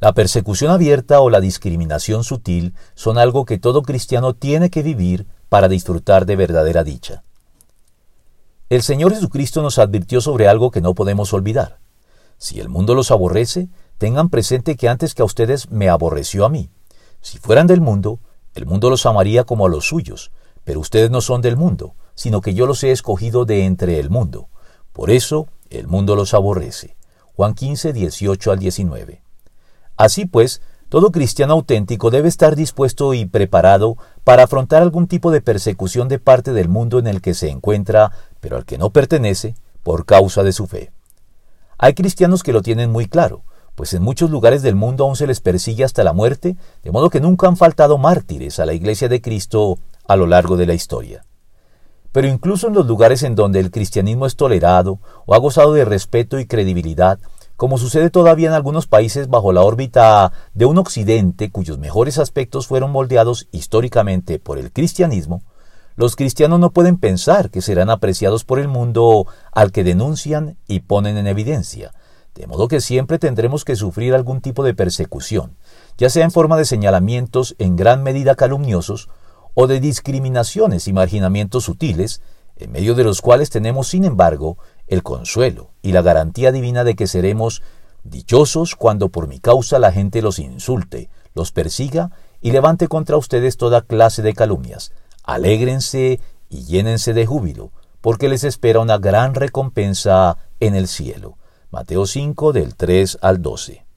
La persecución abierta o la discriminación sutil son algo que todo cristiano tiene que vivir para disfrutar de verdadera dicha. El Señor Jesucristo nos advirtió sobre algo que no podemos olvidar. Si el mundo los aborrece, tengan presente que antes que a ustedes me aborreció a mí. Si fueran del mundo, el mundo los amaría como a los suyos, pero ustedes no son del mundo, sino que yo los he escogido de entre el mundo. Por eso el mundo los aborrece. Juan 15, 18 al 19. Así pues, todo cristiano auténtico debe estar dispuesto y preparado para afrontar algún tipo de persecución de parte del mundo en el que se encuentra, pero al que no pertenece, por causa de su fe. Hay cristianos que lo tienen muy claro, pues en muchos lugares del mundo aún se les persigue hasta la muerte, de modo que nunca han faltado mártires a la Iglesia de Cristo a lo largo de la historia. Pero incluso en los lugares en donde el cristianismo es tolerado o ha gozado de respeto y credibilidad, como sucede todavía en algunos países bajo la órbita de un occidente cuyos mejores aspectos fueron moldeados históricamente por el cristianismo, los cristianos no pueden pensar que serán apreciados por el mundo al que denuncian y ponen en evidencia, de modo que siempre tendremos que sufrir algún tipo de persecución, ya sea en forma de señalamientos en gran medida calumniosos o de discriminaciones y marginamientos sutiles, en medio de los cuales tenemos, sin embargo, el consuelo y la garantía divina de que seremos dichosos cuando por mi causa la gente los insulte, los persiga y levante contra ustedes toda clase de calumnias. Alégrense y llénense de júbilo, porque les espera una gran recompensa en el cielo. Mateo 5 del 3 al 12.